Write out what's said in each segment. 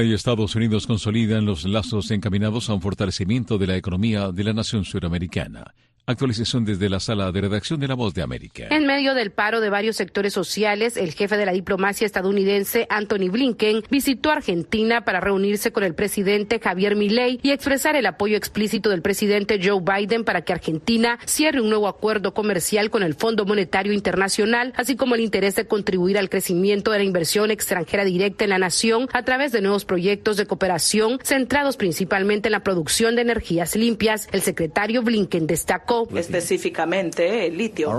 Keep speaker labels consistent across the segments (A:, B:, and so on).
A: y Estados Unidos consolidan los lazos encaminados a un fortalecimiento de la economía de la nación suramericana. Actualización desde la sala de redacción de La Voz de América.
B: En medio del paro de varios sectores sociales, el jefe de la diplomacia estadounidense, Anthony Blinken, visitó Argentina para reunirse con el presidente Javier Milei y expresar el apoyo explícito del presidente Joe Biden para que Argentina cierre un nuevo acuerdo comercial con el Fondo Monetario Internacional, así como el interés de contribuir al crecimiento de la inversión extranjera directa en la nación a través de nuevos proyectos de cooperación centrados principalmente en la producción de energías limpias. El secretario Blinken destacó
C: específicamente el litio.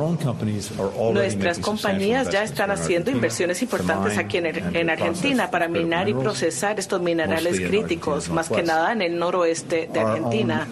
C: Nuestras compañías ya están haciendo inversiones importantes aquí en, Argentina para minar y procesar estos minerales críticos, más que nada en el noroeste de Argentina.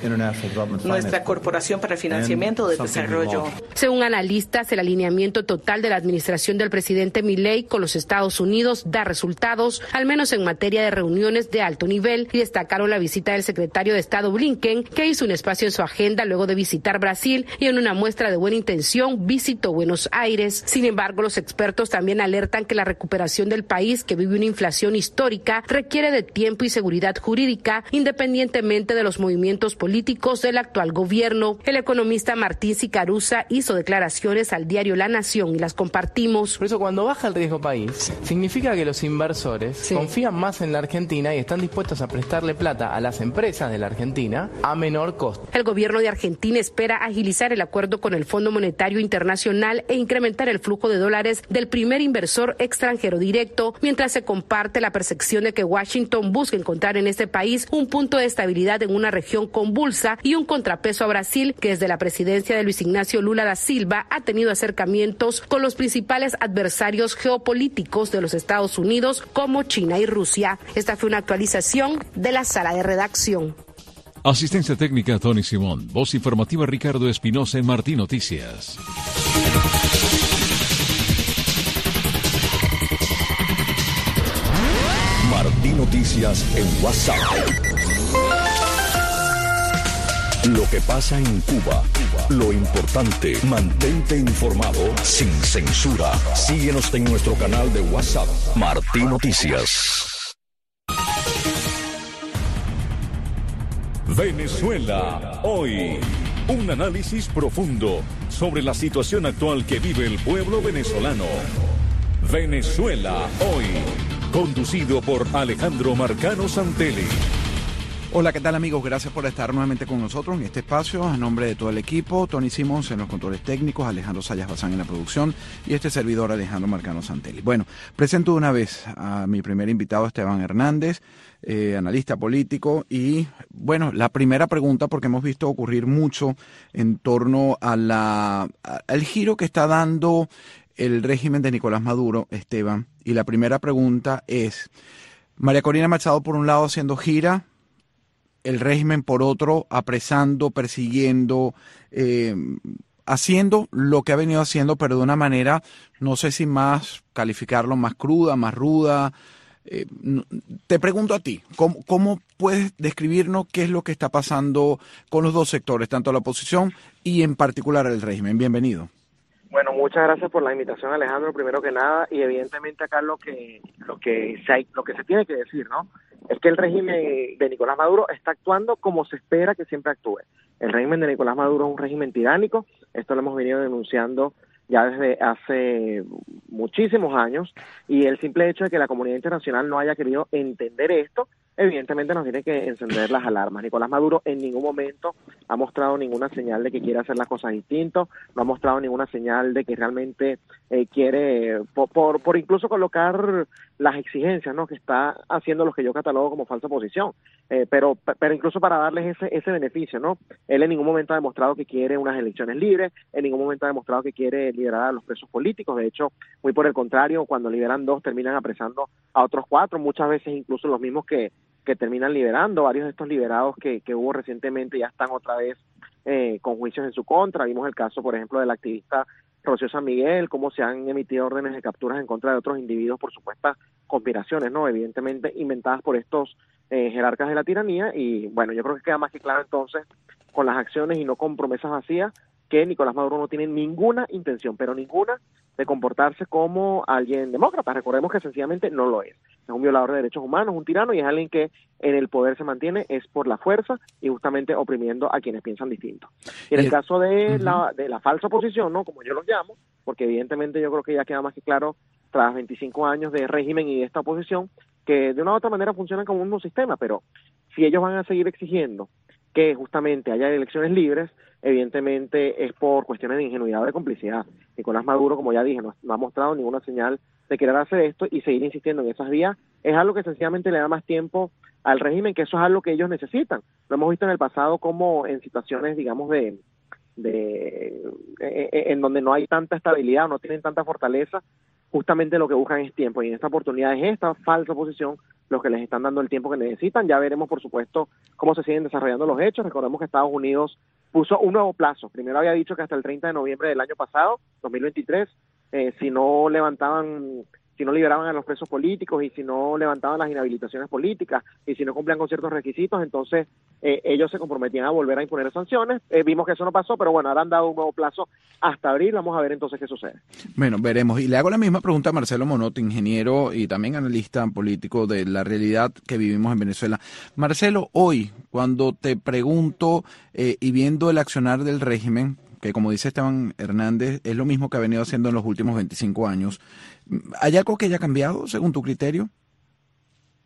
C: Nuestra Corporación para el Financiamiento del Desarrollo.
B: Según analistas, el alineamiento total de la administración del presidente Milei con los Estados Unidos da resultados, al menos en materia de reuniones de alto nivel, y destacaron la visita del secretario de Estado Blinken, que hizo un espacio en su agenda luego de visitar Brasil Brasil y en una muestra de buena intención visitó Buenos Aires. Sin embargo, los expertos también alertan que la recuperación del país, que vive una inflación histórica, requiere de tiempo y seguridad jurídica, independientemente de los movimientos políticos del actual gobierno. El economista Martín Sicaruza hizo declaraciones al diario La Nación y las compartimos.
D: Por eso, cuando baja el riesgo país, significa que los inversores confían más en la Argentina y están dispuestos a prestarle plata a las empresas de la Argentina a menor costo.
B: El gobierno de Argentina espera agilizar el acuerdo con el Fondo Monetario Internacional e incrementar el flujo de dólares del primer inversor extranjero directo, mientras se comparte la percepción de que Washington busca encontrar en este país un punto de estabilidad en una región convulsa y un contrapeso a Brasil, que desde la presidencia de Luis Ignacio Lula da Silva ha tenido acercamientos con los principales adversarios geopolíticos de los Estados Unidos como China y Rusia. Esta fue una actualización de la sala de redacción.
A: Asistencia técnica Tony Simón. Voz informativa Ricardo Espinosa en Martín Noticias.
E: Martín Noticias en WhatsApp. Lo que pasa en Cuba. Lo importante, mantente informado sin censura. Síguenos en nuestro canal de WhatsApp, Martín Noticias. Venezuela, hoy. Un análisis profundo sobre la situación actual que vive el pueblo venezolano. Venezuela, hoy. Conducido por Alejandro Marcano Santelli.
F: Hola, ¿qué tal amigos? Gracias por estar nuevamente con nosotros en este espacio. A nombre de todo el equipo, Tony Simons en los controles técnicos, Alejandro Sayas Bazán en la producción y este servidor Alejandro Marcano Santelli. Bueno, presento una vez a mi primer invitado, Esteban Hernández. Eh, analista político. Y bueno, la primera pregunta, porque hemos visto ocurrir mucho en torno a la, al giro que está dando el régimen de Nicolás Maduro, Esteban. Y la primera pregunta es, María Corina Machado por un lado haciendo gira, el régimen por otro apresando, persiguiendo, eh, haciendo lo que ha venido haciendo, pero de una manera, no sé si más calificarlo más cruda, más ruda, eh, te pregunto a ti, ¿cómo, puedes describirnos qué es lo que está pasando con los dos sectores, tanto la oposición y en particular el régimen? Bienvenido.
G: Bueno, muchas gracias por la invitación, Alejandro, primero que nada, y evidentemente acá lo que lo que se, lo que se tiene que decir, ¿no? Es que el régimen de Nicolás Maduro está actuando como se espera que siempre actúe. El régimen de Nicolás Maduro es un régimen tiránico, esto lo hemos venido denunciando ya desde hace muchísimos años y el simple hecho de que la comunidad internacional no haya querido entender esto evidentemente nos tiene que encender las alarmas. Nicolás Maduro en ningún momento ha mostrado ninguna señal de que quiere hacer las cosas distinto, no ha mostrado ninguna señal de que realmente eh, quiere, por, por, incluso colocar las exigencias ¿no? que está haciendo lo que yo catalogo como falsa posición, eh, pero, pero incluso para darles ese, ese beneficio, ¿no? Él en ningún momento ha demostrado que quiere unas elecciones libres, en ningún momento ha demostrado que quiere liberar a los presos políticos, de hecho, muy por el contrario, cuando liberan dos terminan apresando a otros cuatro, muchas veces incluso los mismos que, que terminan liberando. Varios de estos liberados que, que hubo recientemente ya están otra vez eh, con juicios en su contra. Vimos el caso, por ejemplo, del activista Rocío San Miguel, cómo se han emitido órdenes de capturas en contra de otros individuos por supuestas conspiraciones, ¿no? Evidentemente inventadas por estos eh, jerarcas de la tiranía. Y bueno, yo creo que queda más que claro entonces con las acciones y no con promesas vacías que Nicolás Maduro no tiene ninguna intención, pero ninguna, de comportarse como alguien demócrata. Recordemos que sencillamente no lo es. Es un violador de derechos humanos, un tirano y es alguien que en el poder se mantiene es por la fuerza y justamente oprimiendo a quienes piensan distinto. Y en el, caso de, la, de la falsa oposición, ¿no? como yo lo llamo, porque evidentemente yo creo que ya queda más que claro tras 25 años de régimen y de esta oposición, que de una u otra manera funcionan como un mismo sistema, pero si ellos van a seguir exigiendo que justamente haya elecciones libres, evidentemente es por cuestiones de ingenuidad o de complicidad. Nicolás Maduro, como ya dije, no, ha mostrado ninguna señal de querer hacer esto y seguir insistiendo en esas vías es algo que sencillamente le da más tiempo al régimen, que eso es algo que ellos necesitan. Lo hemos visto en el pasado como en situaciones, digamos, de, de en donde no hay tanta estabilidad, no tienen tanta fortaleza, justamente lo que buscan es tiempo y en esta oportunidad es esta falsa oposición los que les están dando el tiempo que necesitan. Ya veremos, por supuesto, cómo se siguen desarrollando los hechos. Recordemos que Estados Unidos puso un nuevo plazo. Primero había dicho que hasta el 30 de noviembre del año pasado, 2023, eh, si no levantaban si no liberaban a los presos políticos y si no levantaban las inhabilitaciones políticas y si no cumplían con ciertos requisitos, entonces eh, ellos se comprometían a volver a imponer sanciones. Eh, vimos que eso no pasó, pero bueno, ahora han dado un nuevo plazo hasta abril. Vamos a ver entonces qué sucede.
F: Bueno, veremos. Y le hago la misma pregunta a Marcelo Monot, ingeniero y también analista político de la realidad que vivimos en Venezuela. Marcelo, hoy, cuando te pregunto eh, y viendo el accionar del régimen, que como dice Esteban Hernández, es lo mismo que ha venido haciendo en los últimos 25 años. ¿Hay algo que haya cambiado según tu criterio?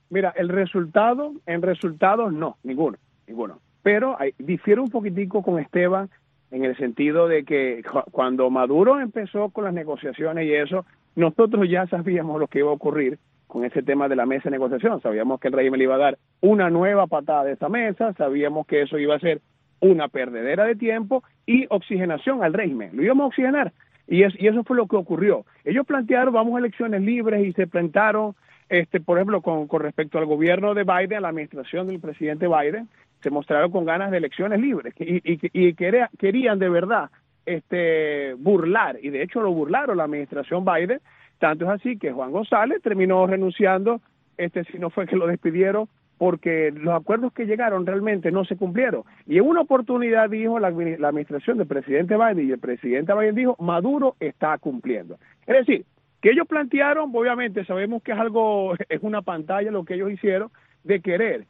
H: Mira, el resultado, en resultados no, ninguno, ninguno. Pero hay, difiere un poquitico con Esteban en el sentido de que cuando Maduro empezó con las negociaciones y eso, nosotros ya sabíamos lo que iba a ocurrir con ese tema de la mesa de negociación. Sabíamos que el régimen le iba a dar una nueva patada de esa mesa, sabíamos que eso iba a ser una perdedera de tiempo y oxigenación al régimen. Lo íbamos a oxigenar. Y, y eso fue lo que ocurrió. Ellos plantearon, vamos a elecciones libres y se plantaron, este, por ejemplo, con, con respecto al gobierno de Biden, a la administración del presidente Biden, se mostraron con ganas de elecciones libres y querían de verdad este, burlar, y de hecho lo burlaron la administración Biden, tanto es así que Juan González terminó renunciando, este, si no fue que lo despidieron porque los acuerdos que llegaron realmente no se cumplieron. Y en una oportunidad dijo la, administración del presidente Biden y el presidente Biden dijo, Maduro está cumpliendo. Es decir, que ellos plantearon, obviamente sabemos que es algo, es una pantalla lo que ellos hicieron, de querer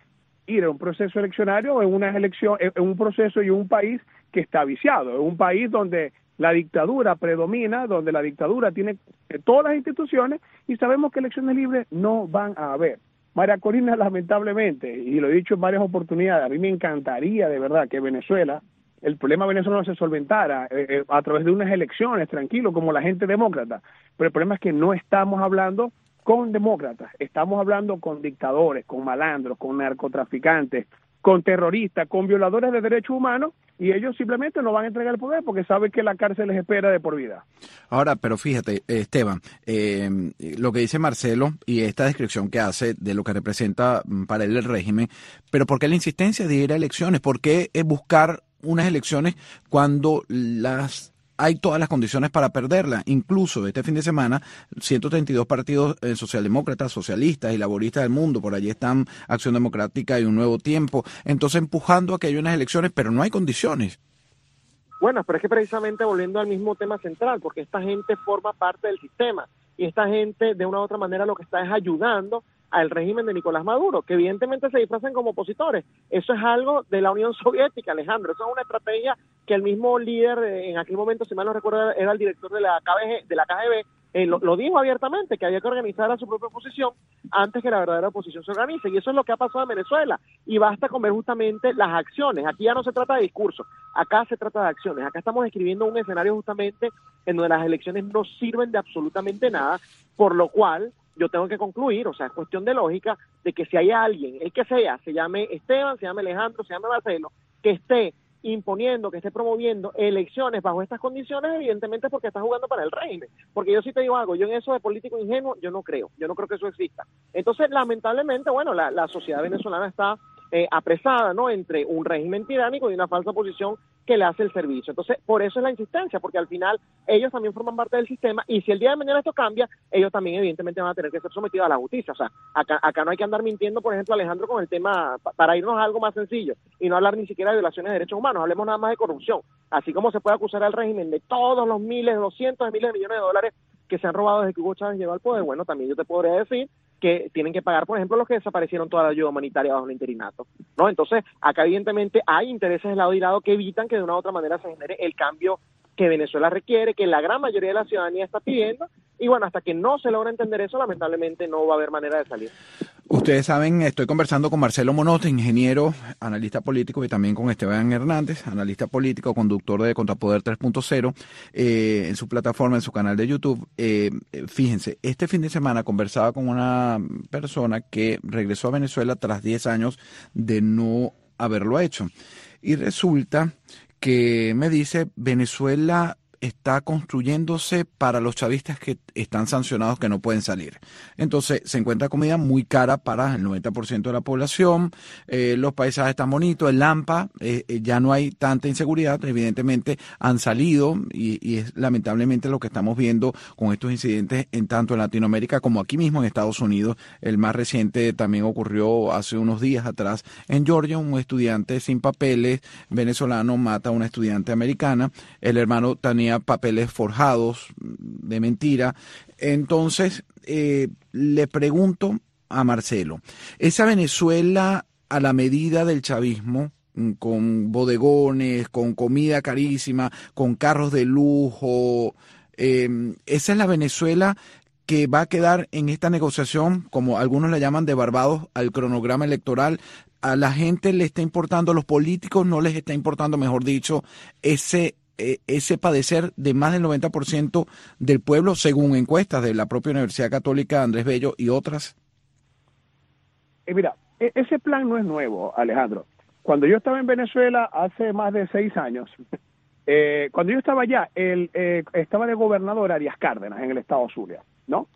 H: ir a un proceso eleccionario en una elección, en un proceso y un país que está viciado, en un país donde la dictadura predomina, donde la dictadura tiene todas las instituciones y sabemos que elecciones libres no van a haber. María Corina, lamentablemente, y lo he dicho en varias oportunidades, a mí me encantaría de verdad que Venezuela, el problema venezolano se solventara eh, eh, a través de unas elecciones, tranquilo, como la gente demócrata. Pero el problema es que no estamos hablando con demócratas, estamos hablando con dictadores, con malandros, con narcotraficantes, con terroristas, con violadores de derechos humanos, y ellos simplemente no van a entregar el poder porque saben que la cárcel les espera de por vida.
F: Ahora, pero fíjate, Esteban, eh, lo que dice Marcelo y esta descripción que hace de lo que representa mm, para él el régimen, pero ¿por qué la insistencia de ir a elecciones? ¿Por qué buscar unas elecciones cuando las hay todas las condiciones para perderla. Incluso este fin de semana, 132 partidos eh, socialdemócratas, socialistas y laboristas del mundo, por allí están Acción Democrática y Un Nuevo Tiempo, entonces empujando a que haya unas elecciones, pero no hay condiciones.
G: Bueno, pero es que precisamente volviendo al mismo tema central, porque esta gente forma parte del sistema y esta gente de una u otra manera lo que está es ayudando al régimen de Nicolás Maduro, que evidentemente se disfrazan como opositores. Eso es algo de la Unión Soviética, Alejandro. Eso es una estrategia que el mismo líder, eh, en aquel momento, si mal no recuerdo, era el director de la KGB, de la KGB eh, lo, dijo abiertamente, que había que organizar a su propia oposición antes que la verdadera oposición se organice. Y eso es lo que ha pasado en Venezuela. Y basta con ver justamente las acciones. Aquí ya no se trata de discurso, acá se trata de acciones. Acá estamos escribiendo un escenario justamente en donde las elecciones no sirven de absolutamente nada, por lo cual yo tengo que concluir, o sea, es cuestión de lógica, de que si hay alguien, el que sea, se llame Esteban, se llame Alejandro, se llame Marcelo, que esté imponiendo, que esté promoviendo elecciones bajo estas condiciones, evidentemente porque está jugando para el régimen. Porque yo sí te digo algo, yo en eso de político ingenuo, yo no creo, yo no creo que eso exista. Entonces, lamentablemente, bueno, la, sociedad venezolana está eh, apresada, ¿no?, entre un régimen tiránico y una falsa posición que le hace el servicio. Entonces, por eso es la insistencia, porque al final ellos también forman parte del sistema y si el día de mañana esto cambia, ellos también evidentemente van a tener que ser sometidos a la justicia. O sea, acá, acá no hay que andar mintiendo, por ejemplo, Alejandro, con el tema, para irnos a algo más sencillo y no hablar ni siquiera de violaciones de derechos humanos, hablemos nada más de corrupción. Así como se puede acusar al régimen de todos los miles, los cientos de miles de millones de dólares que se han robado desde que Hugo Chávez llegó al poder, bueno, también yo te podría decir que tienen que pagar, por ejemplo, los que desaparecieron toda la ayuda humanitaria bajo el interinato, ¿no? Entonces, acá evidentemente hay intereses de lado y lado que evitan que de una u otra manera se genere el cambio que Venezuela requiere, que la gran mayoría de la ciudadanía está pidiendo, y bueno, hasta que no se logra entender eso, lamentablemente no va a haber manera de salir.
F: Ustedes saben, estoy conversando con Marcelo Monote, ingeniero, analista político, y también con Esteban Hernández, analista político, conductor de Contrapoder 3.0, eh, en su plataforma, en su canal de YouTube. Eh, fíjense, este fin de semana conversaba con una persona que regresó a Venezuela tras 10 años de no haberlo hecho. Y resulta que me dice, Venezuela está construyéndose para los chavistas que están sancionados que no pueden salir. Entonces se encuentra comida muy cara para el 90% de la población, eh, los paisajes están bonitos, el Lampa, eh, eh, ya no hay tanta inseguridad, evidentemente han salido y, y, es lamentablemente lo que estamos viendo con estos incidentes en tanto en Latinoamérica como aquí mismo en Estados Unidos. El más reciente también ocurrió hace unos días atrás en Georgia, un estudiante sin papeles venezolano mata a una estudiante americana, el hermano tenía papeles forjados de mentira. Entonces, eh, le pregunto a Marcelo, esa Venezuela a la medida del chavismo, mm, con bodegones, con comida carísima, con carros de lujo, em, esa es la Venezuela que va a quedar en esta negociación, como algunos la llaman de Barbados, al cronograma electoral. A la gente le está importando, a los políticos no les está importando, mejor dicho, ese ese padecer de más del 90% del pueblo, según encuestas de la propia Universidad Católica Andrés Bello y otras?
H: Eh, mira, e-, ese plan no es nuevo, Alejandro. Cuando yo estaba en Venezuela hace más de seis años, eh, cuando yo estaba allá, él estaba de gobernador Arias Cárdenas en el estado Zulia, ¿no?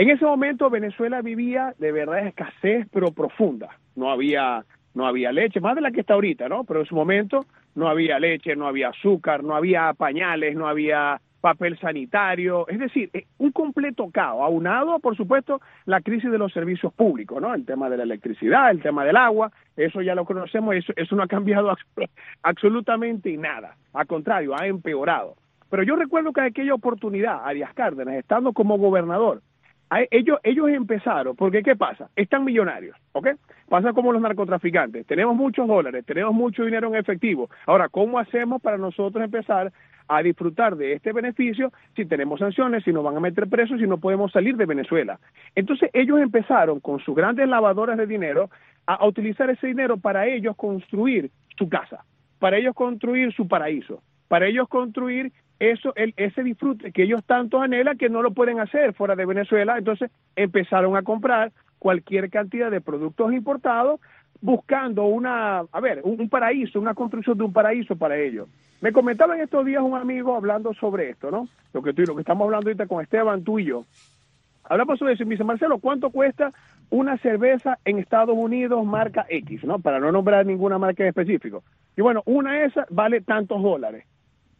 H: En ese momento Venezuela vivía de verdad escasez, pero profunda. No había, no había leche, más de la que está ahorita, ¿no? Pero en su momento no había leche, no había azúcar, no había pañales, no había papel sanitario, es decir, eh, un completo caos, aunado, por supuesto, la crisis de los servicios públicos, ¿no? El tema de la electricidad, el tema del agua, eso ya lo conocemos, eso, eso no ha cambiado absolutamente nada, al contrario, ha empeorado. Pero yo recuerdo que en aquella oportunidad, Arias Cárdenas, estando como gobernador, ellos, ellos empezaron, porque ¿qué pasa? Están millonarios, ¿ok? Pasa como los narcotraficantes, tenemos muchos dólares, tenemos mucho dinero en efectivo. Ahora, ¿cómo hacemos para nosotros empezar a disfrutar de este beneficio si tenemos sanciones, si nos van a meter presos, si no podemos salir de Venezuela? Entonces ellos empezaron con sus grandes lavadoras de dinero a utilizar ese dinero para ellos construir su casa, para ellos construir su paraíso, para ellos construir eso, el, ese disfrute que ellos tanto anhelan que no lo pueden hacer fuera de Venezuela, entonces empezaron a comprar cualquier cantidad de productos importados buscando una, a ver, un, paraíso, una construcción de un paraíso para ellos. Me comentaba en estos días un amigo hablando sobre esto, ¿no? Lo que, tú, lo que estamos hablando ahorita con Esteban, tú y yo. Hablamos sobre eso y me dice, Marcelo, ¿cuánto cuesta una cerveza en Estados Unidos marca X, ¿no? Para no nombrar ninguna marca en específico. Y bueno, una esa vale tantos dólares.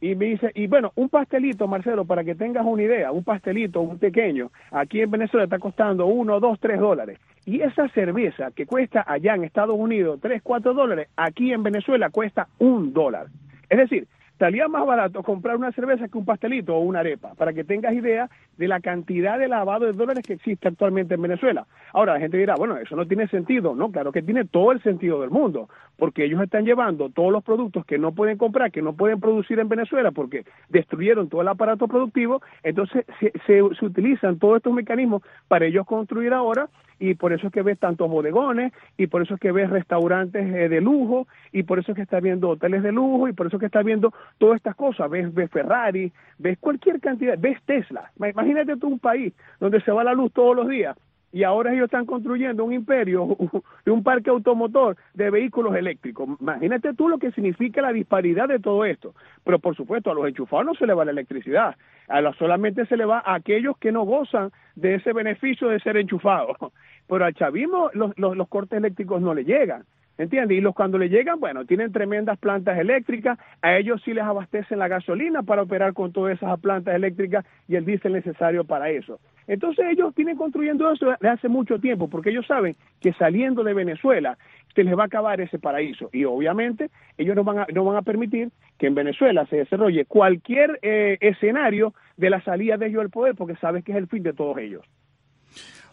H: Y me dice, y bueno, un pastelito, Marcelo, para que tengas una idea, un pastelito, un pequeño, aquí en Venezuela está costando uno, dos, tres dólares. Y esa cerveza que cuesta allá en Estados Unidos tres, cuatro dólares, aquí en Venezuela cuesta un dólar. Es decir, salía más barato comprar una cerveza que un pastelito o una arepa, para que tengas idea de la cantidad de lavado de dólares que existe actualmente en Venezuela. Ahora, la gente dirá, bueno, eso no tiene sentido. No, claro que tiene todo el sentido del mundo, porque ellos están llevando todos los productos que no pueden comprar, que no pueden producir en Venezuela, porque destruyeron todo el aparato productivo, entonces se, se, utilizan todos estos mecanismos para ellos construir ahora y por eso es que ves tantos bodegones y por eso es que ves restaurantes eh, de lujo y por eso es que estás viendo hoteles de lujo y por eso es que estás viendo todas estas cosas, ves, ves Ferrari, ves cualquier cantidad, ves Tesla. Imagínate tú un país donde se va la luz todos los días y ahora ellos están construyendo un imperio, un parque automotor de vehículos eléctricos. Imagínate tú lo que significa la disparidad de todo esto. Pero por supuesto, a los enchufados no se le va la electricidad, a los, solamente se le va a aquellos que no gozan de ese beneficio de ser enchufados. Pero al chavismo los, los, los cortes eléctricos no le llegan. ¿Entiendes? Y los cuando le llegan, bueno, tienen tremendas plantas eléctricas, a ellos sí les abastecen la gasolina para operar con todas esas plantas eléctricas y el diésel necesario para eso. Entonces ellos tienen construyendo eso desde hace mucho tiempo, porque ellos saben que saliendo de Venezuela se les va a acabar ese paraíso. Y obviamente ellos no van a, no van a permitir que en Venezuela se desarrolle cualquier eh, escenario de la salida de ellos del poder, porque saben que es el fin de todos ellos.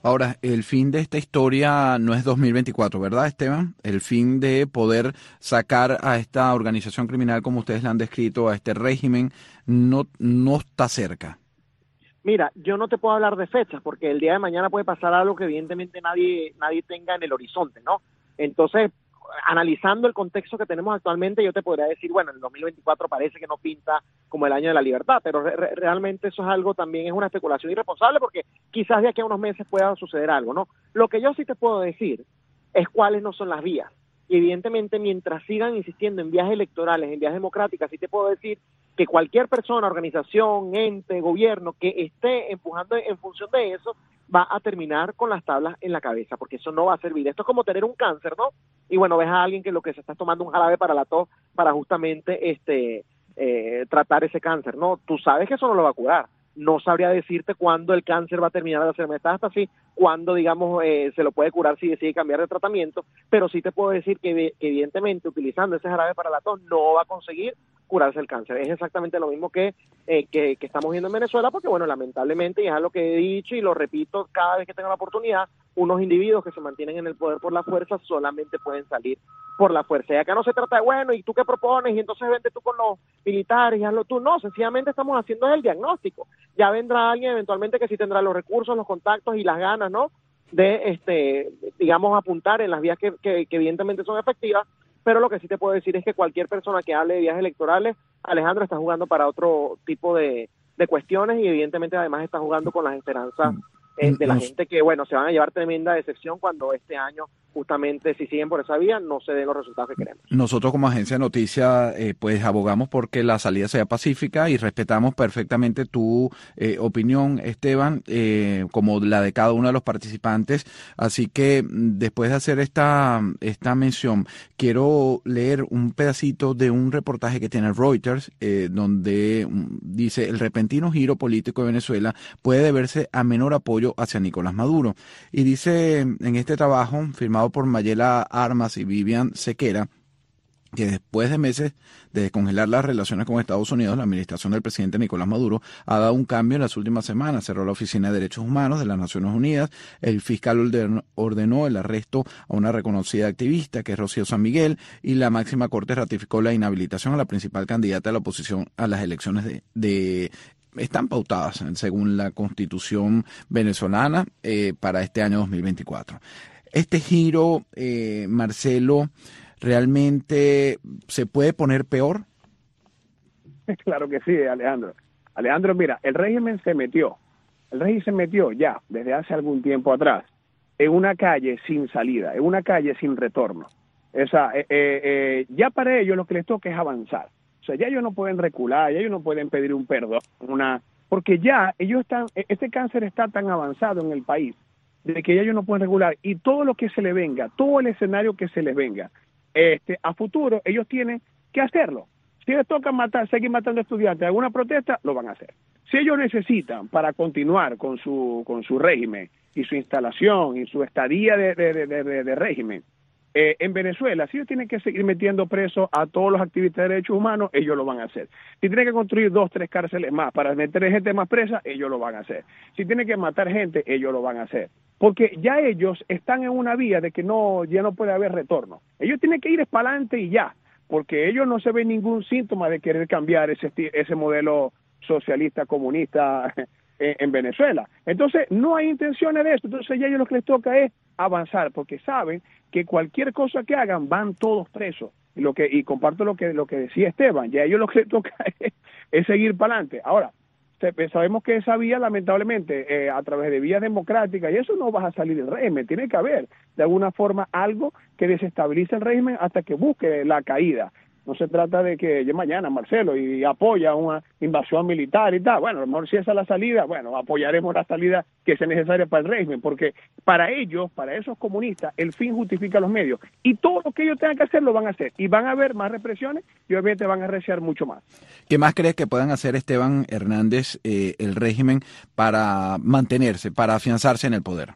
F: Ahora, el fin de esta historia no es 2024, ¿verdad, Esteban? El fin de poder sacar a esta organización criminal, como ustedes la han descrito, a este régimen, no, no está cerca.
G: Mira, yo no te puedo hablar de fechas porque el día de mañana puede pasar algo que evidentemente nadie nadie tenga en el horizonte, ¿no? Entonces, analizando el contexto que tenemos actualmente, yo te podría decir, bueno, el 2024 parece que no pinta como el año de la libertad, pero realmente eso es algo también, es una especulación irresponsable porque quizás de aquí a unos meses pueda suceder algo, ¿no? Lo que yo sí te puedo decir es cuáles no son las vías. Y evidentemente, mientras sigan insistiendo en vías electorales, en vías democráticas, sí te puedo decir que cualquier persona, organización, ente, gobierno que esté empujando en función de eso, va a terminar con las tablas en la cabeza, porque eso no va a servir. Esto es como tener un cáncer, ¿no? Y bueno, ves a alguien que lo que se está tomando un jarabe para la tos para justamente este eh, tratar ese cáncer, ¿no? Tú sabes que eso no lo va a curar. No sabría decirte cuándo el cáncer va a terminar de hacer metástasis, cuándo, digamos, eh, se lo puede curar si decide cambiar de tratamiento, pero sí te puedo decir que, evidentemente utilizando ese jarabe para la tos no va a conseguir curarse el cáncer. Es exactamente lo mismo que, eh, que, estamos viendo en Venezuela, porque bueno, lamentablemente, y es algo que he dicho y lo repito cada vez que tengo la oportunidad, unos individuos que se mantienen en el poder por la fuerza solamente pueden salir por la fuerza. Y acá no se trata de, bueno, ¿y tú qué propones? Y entonces vente tú con los militares y hazlo tú. No, sencillamente estamos haciendo el diagnóstico. Ya vendrá alguien eventualmente que sí tendrá los recursos, los contactos y las ganas, ¿no? De, este, digamos, apuntar en las vías que, que evidentemente son efectivas pero lo que sí te puedo decir es que cualquier persona que hable de vías electorales, Alejandro está jugando para otro tipo de, de cuestiones y evidentemente además está jugando con las esperanzas. Eh, de la gente que, bueno, se van a llevar tremenda decepción cuando este año, justamente, si siguen por esa vía, no se den los resultados que queremos.
F: Nosotros como agencia de noticias, eh, pues abogamos porque la salida sea pacífica y respetamos perfectamente tu eh, opinión, Esteban, como la de cada uno de los participantes. Así que mm, después de hacer esta, esta mención, quiero leer un pedacito de un reportaje que tiene Reuters, donde mm, dice, el repentino giro político de Venezuela puede deberse a menor apoyo hacia Nicolás Maduro. Y dice en este trabajo, firmado por Mayela Armas y Vivian Sequera, que después de meses de descongelar las relaciones con Estados Unidos, la administración del presidente Nicolás Maduro ha dado un cambio en las últimas semanas. Cerró la Oficina de Derechos Humanos de las Naciones Unidas. El fiscal ordenó el arresto a una reconocida activista, que es Rocío San Miguel, y la máxima corte ratificó la inhabilitación a la principal candidata de la oposición a las elecciones de, de están pautadas según la constitución venezolana eh, para este año 2024. Este giro, eh, Marcelo, ¿realmente se puede poner peor?
H: Claro que sí, Alejandro. Alejandro, mira, el régimen se metió, el régimen se metió ya desde hace algún tiempo atrás en una calle sin salida, en una calle sin retorno. Esa, eh, ya para ellos lo que les toca es avanzar sea, ya ellos no pueden recular, ya ellos no pueden pedir un perdón, una, porque ya ellos están, e, este cáncer está tan avanzado en el país de que ya ellos no pueden regular y todo lo que se les venga, todo el escenario que se les venga, este, a futuro ellos tienen que hacerlo. Si les toca matar, seguir matando estudiantes, alguna protesta, lo van a hacer. Si ellos necesitan para continuar con su, con su régimen y su instalación y su estadía de, de régimen, eh, en Venezuela, si ellos tienen que seguir metiendo presos a todos los activistas de derechos humanos, ellos lo van a hacer. Si tienen que construir dos, tres cárceles más para meter gente más presa, ellos lo van a hacer. Si tienen que matar gente, ellos lo van a hacer. Porque ya ellos están en una vía de que no, ya no puede haber retorno. Ellos tienen que ir para adelante y ya, porque ellos no se ven ningún síntoma de querer cambiar ese, ese modelo socialista, comunista en Venezuela. Entonces, no hay intenciones de eso. Entonces, ya ellos lo que les toca es avanzar, porque saben que cualquier cosa que hagan van todos presos. Y, lo que, y comparto lo que, lo que decía Esteban, ya ellos lo que les toca es, seguir para adelante. Ahora, pues, sabemos que esa vía, lamentablemente, eh, a través de vías democráticas, y eso no va a salir del régimen, tiene que haber de alguna forma algo que desestabilice el régimen hasta que busque la caída. No se trata de que yo mañana, Marcelo, y apoya una invasión militar y tal. Bueno, a lo mejor si esa es la salida, bueno, apoyaremos la salida que sea necesaria para el régimen, porque para ellos, para esos comunistas, el fin justifica los medios. Y todo lo que ellos tengan que hacer lo van a hacer. Y van a haber más represiones y obviamente van a reciar mucho más.
F: ¿Qué más crees que puedan hacer Esteban Hernández, eh, el régimen, para mantenerse, para afianzarse en el poder?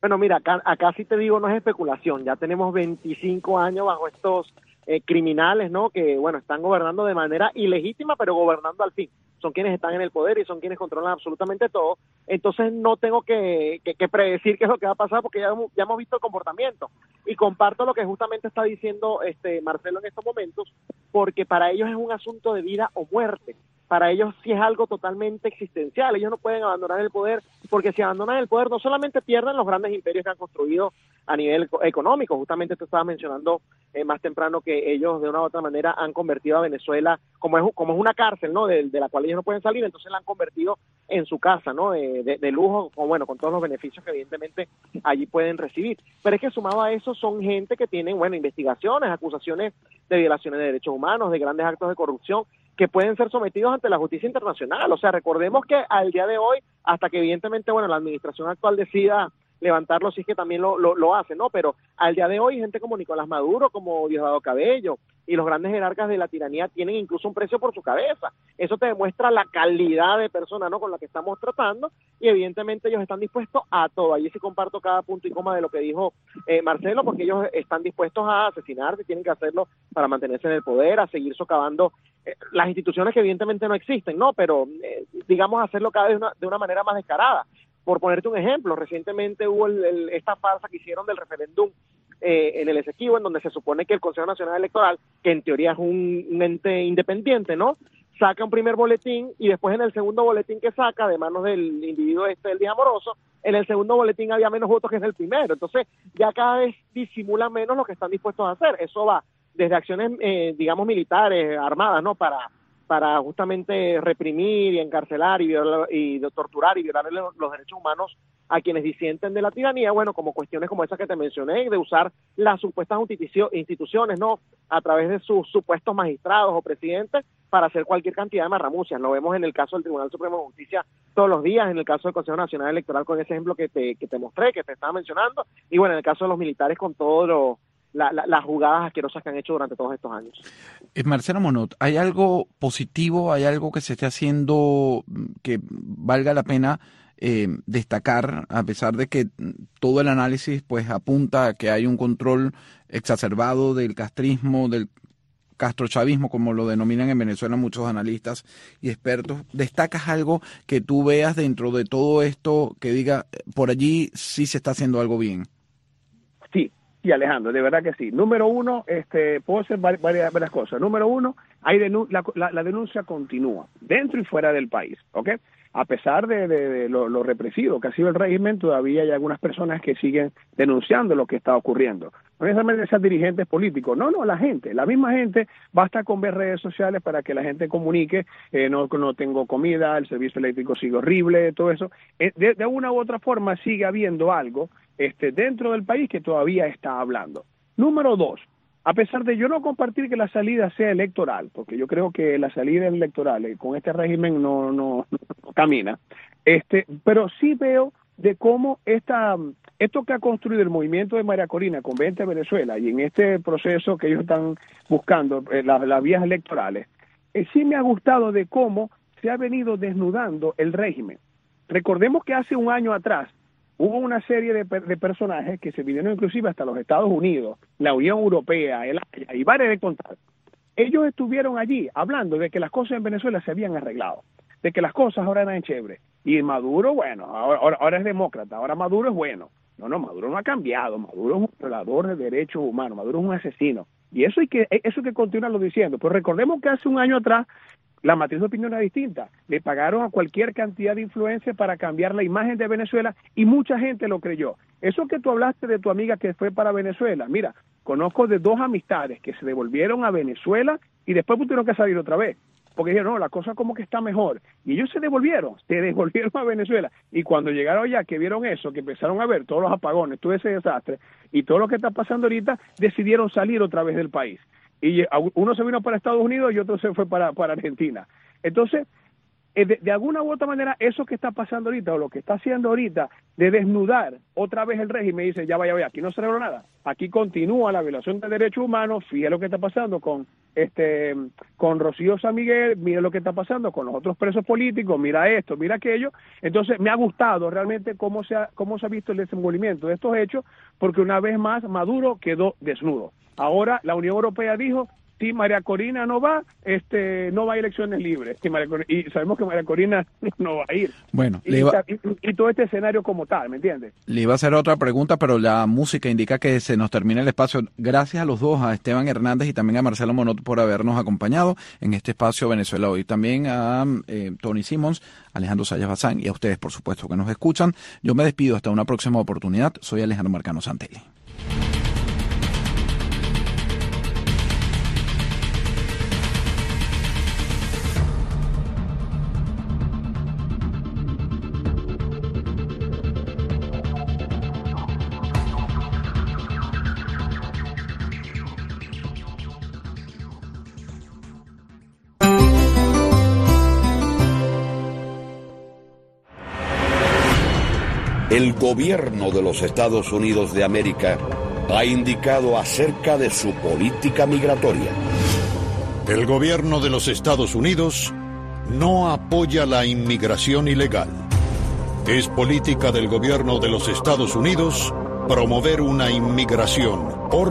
G: Bueno, mira, acá, acá sí te digo, no es especulación. Ya tenemos 25 años bajo estos eh, criminales, ¿no? Que, bueno, están gobernando de manera ilegítima, pero gobernando al fin. Son quienes están en el poder y son quienes controlan absolutamente todo. Entonces no tengo que, que, predecir qué es lo que va a pasar porque ya hemos, ya hemos visto el comportamiento. Y comparto lo que justamente está diciendo este Marcelo en estos momentos, porque para ellos es un asunto de vida o muerte para ellos sí es algo totalmente existencial. Ellos no pueden abandonar el poder porque si abandonan el poder no solamente pierden los grandes imperios que han construido a nivel económico, justamente tú estabas mencionando eh, más temprano que ellos de una u otra manera han convertido a Venezuela como es, como es una cárcel, ¿no? De, la cual ellos no pueden salir, entonces la han convertido en su casa, ¿no? de, de, lujo, con, bueno, con todos los beneficios que evidentemente allí pueden recibir. Pero es que sumado a eso son gente que tienen, bueno, investigaciones, acusaciones de violaciones de derechos humanos, de grandes actos de corrupción, que pueden ser sometidos ante la justicia internacional. O sea, recordemos que al día de hoy, hasta que evidentemente, bueno, la administración actual decida levantarlo si es que también lo, lo, hace, ¿no? Pero al día de hoy, gente como Nicolás Maduro, como Diosdado Cabello y los grandes jerarcas de la tiranía tienen incluso un precio por su cabeza. Eso te demuestra la calidad de persona, ¿no? Con la que estamos tratando y evidentemente ellos están dispuestos a todo. Allí sí comparto cada punto y coma de lo que dijo eh, Marcelo, porque ellos están dispuestos a asesinar si tienen que hacerlo para mantenerse en el poder, a seguir socavando eh, las instituciones que evidentemente no existen, ¿no? Pero eh, digamos hacerlo cada vez de una manera más descarada. Por ponerte un ejemplo, recientemente hubo esta farsa que hicieron del referéndum eh, en el Esequibo, en donde se supone que el Consejo Nacional Electoral, que en teoría es un, ente independiente, ¿no? Saca un primer boletín y después en el segundo boletín que saca, de manos del individuo este del día amoroso, en el segundo boletín había menos votos que en el primero. Entonces, ya cada vez disimula menos lo que están dispuestos a hacer. Eso va desde acciones, eh, digamos, militares, armadas, ¿no? Para para justamente reprimir y encarcelar y, y torturar y violar los derechos humanos a quienes disienten de la tiranía, bueno, como cuestiones como esas que te mencioné, de usar las supuestas instituciones, ¿no? A través de sus supuestos magistrados o presidentes para hacer cualquier cantidad de marramucias. Lo vemos en el caso del Tribunal Supremo de Justicia todos los días, en el caso del Consejo Nacional Electoral con ese ejemplo que te, que te mostré, que te estaba mencionando, y bueno, en el caso de los militares con todo lo las jugadas asquerosas que han hecho durante todos estos años.
F: Eh, Marcelo Monot, ¿hay algo positivo, hay algo que se esté haciendo que valga la pena eh, destacar, a pesar de que todo el análisis pues apunta a que hay un control exacerbado del castrismo, del castrochavismo, como lo denominan en Venezuela muchos analistas y expertos. ¿Destacas algo que tú veas dentro de todo esto que diga, por allí sí se está haciendo algo bien?
H: Sí, Alejandro, de verdad que sí. Número uno, este, puedo hacer varias, varias cosas. Número uno, hay la, denuncia continúa, dentro y fuera del país, ¿ok? A pesar de, lo, represivo que ha sido el régimen, todavía hay algunas personas que siguen denunciando lo que está ocurriendo. No necesariamente sean dirigentes políticos, no, no, la gente, la misma gente, basta con ver redes sociales para que la gente comunique, eh, no, no tengo comida, el servicio eléctrico sigue horrible, todo eso. Eh, de, de una u otra forma sigue habiendo algo este, dentro del país que todavía está hablando. Número dos, a pesar de yo no compartir que la salida sea electoral, porque yo creo que la salida electoral eh, con este régimen no, no, camina, este, pero sí veo de cómo esta, esto que ha construido el movimiento de María Corina con 20 Venezuela y en este proceso que ellos están buscando, eh, las vías electorales, eh, sí me ha gustado de cómo se ha venido desnudando el régimen. Recordemos que hace un año atrás hubo una serie de, personajes que se vinieron inclusive hasta los Estados Unidos, la Unión Europea, el y varios de contar. Ellos estuvieron allí hablando de que las cosas en Venezuela se habían arreglado, de que las cosas ahora eran chéveres. Y Maduro, bueno, ahora, ahora es demócrata, ahora Maduro es bueno. No, no, Maduro no ha cambiado, Maduro es un violador de derechos humanos, Maduro es un asesino. Y eso hay que, eso hay que continuarlo diciendo. Pero recordemos que hace un año atrás la matriz de opinión era distinta. Le pagaron a cualquier cantidad de influencia para cambiar la imagen de Venezuela y mucha gente lo creyó. Eso que tú hablaste de tu amiga que fue para Venezuela, mira, conozco de dos amistades que se devolvieron a Venezuela y después tuvieron que salir otra vez. Porque dijeron, no, la cosa como que está mejor. Y ellos se devolvieron, se devolvieron a Venezuela. Y cuando llegaron allá, que vieron eso, que empezaron a ver todos los apagones, todo ese desastre y todo lo que está pasando ahorita, decidieron salir otra vez del país. Y uno se vino para Estados Unidos y otro se fue para, para Argentina. Entonces, eh, de, alguna u otra manera, eso que está pasando ahorita, o lo que está haciendo ahorita, de desnudar otra vez el régimen, dice, ya vaya, vaya, aquí no se logró nada, aquí continúa la violación de derechos humanos, fíjate lo que está pasando con este con Rocío San Miguel, mira lo que está pasando con los otros presos políticos, mira esto, mira aquello. Entonces, me ha gustado realmente cómo se ha, cómo se ha visto el desenvolvimiento de estos hechos, porque una vez más Maduro quedó desnudo. Ahora la Unión Europea dijo, si María Corina no va, este, no va a elecciones libres. y sabemos que María Corina no va a ir.
F: Bueno,
H: y, y, todo este escenario como tal, ¿me entiendes?
F: Le iba a hacer otra pregunta, pero la música indica que se nos termina el espacio. Gracias a los dos, a Esteban Hernández y también a Marcelo Monot por habernos acompañado en este espacio Venezuela hoy. También a eh, Tony Simmons, Alejandro Sayas Bazán y a ustedes, por supuesto, que nos escuchan. Yo me despido hasta una próxima oportunidad. Soy Alejandro Marcano Santelli.
I: Gobierno de los Estados Unidos de América ha indicado acerca de su política migratoria.
J: El gobierno de los Estados Unidos no apoya la inmigración ilegal. Es política del gobierno de los Estados Unidos promover una inmigración ordenada